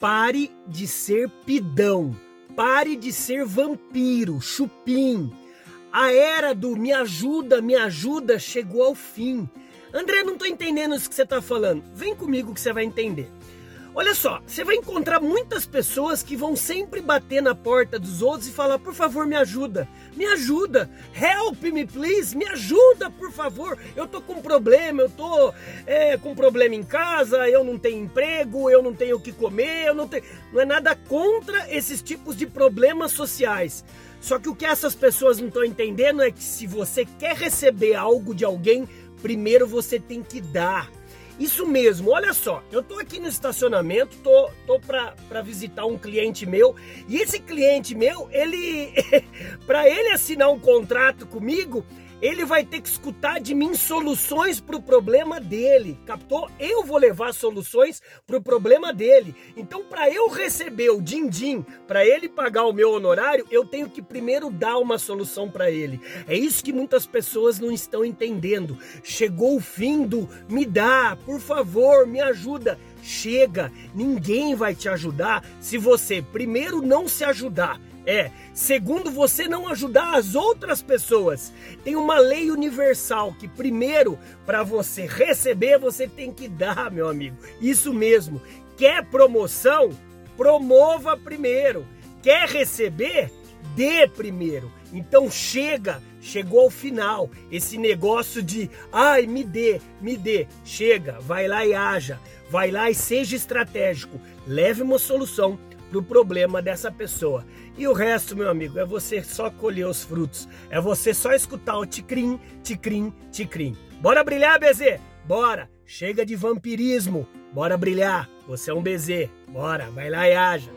Pare de ser pidão. Pare de ser vampiro, chupim. A era do me ajuda, me ajuda chegou ao fim. André, não tô entendendo isso que você tá falando. Vem comigo que você vai entender. Olha só, você vai encontrar muitas pessoas que vão sempre bater na porta dos outros e falar: por favor, me ajuda, me ajuda, help me, please, me ajuda, por favor. Eu tô com um problema, eu tô é, com um problema em casa, eu não tenho emprego, eu não tenho o que comer, eu não tenho. Não é nada contra esses tipos de problemas sociais. Só que o que essas pessoas não estão entendendo é que se você quer receber algo de alguém, primeiro você tem que dar. Isso mesmo, olha só, eu tô aqui no estacionamento, tô, tô pra, pra visitar um cliente meu, e esse cliente meu, ele, para ele assinar um contrato comigo, ele vai ter que escutar de mim soluções para o problema dele, captou? Eu vou levar soluções para o problema dele. Então, para eu receber o din-din, para ele pagar o meu honorário, eu tenho que primeiro dar uma solução para ele. É isso que muitas pessoas não estão entendendo. Chegou o fim do me dá, por favor, me ajuda. Chega, ninguém vai te ajudar se você primeiro não se ajudar é, segundo você não ajudar as outras pessoas. Tem uma lei universal que primeiro para você receber você tem que dar, meu amigo. Isso mesmo. Quer promoção? Promova primeiro. Quer receber? Dê primeiro. Então chega, chegou ao final. Esse negócio de, ai, me dê, me dê. Chega, vai lá e haja. Vai lá e seja estratégico. Leve uma solução para o problema dessa pessoa. E o resto, meu amigo, é você só colher os frutos. É você só escutar o ticrim, ticrim, ticrim. Bora brilhar, BZ? Bora! Chega de vampirismo. Bora brilhar. Você é um BZ. Bora, vai lá e haja.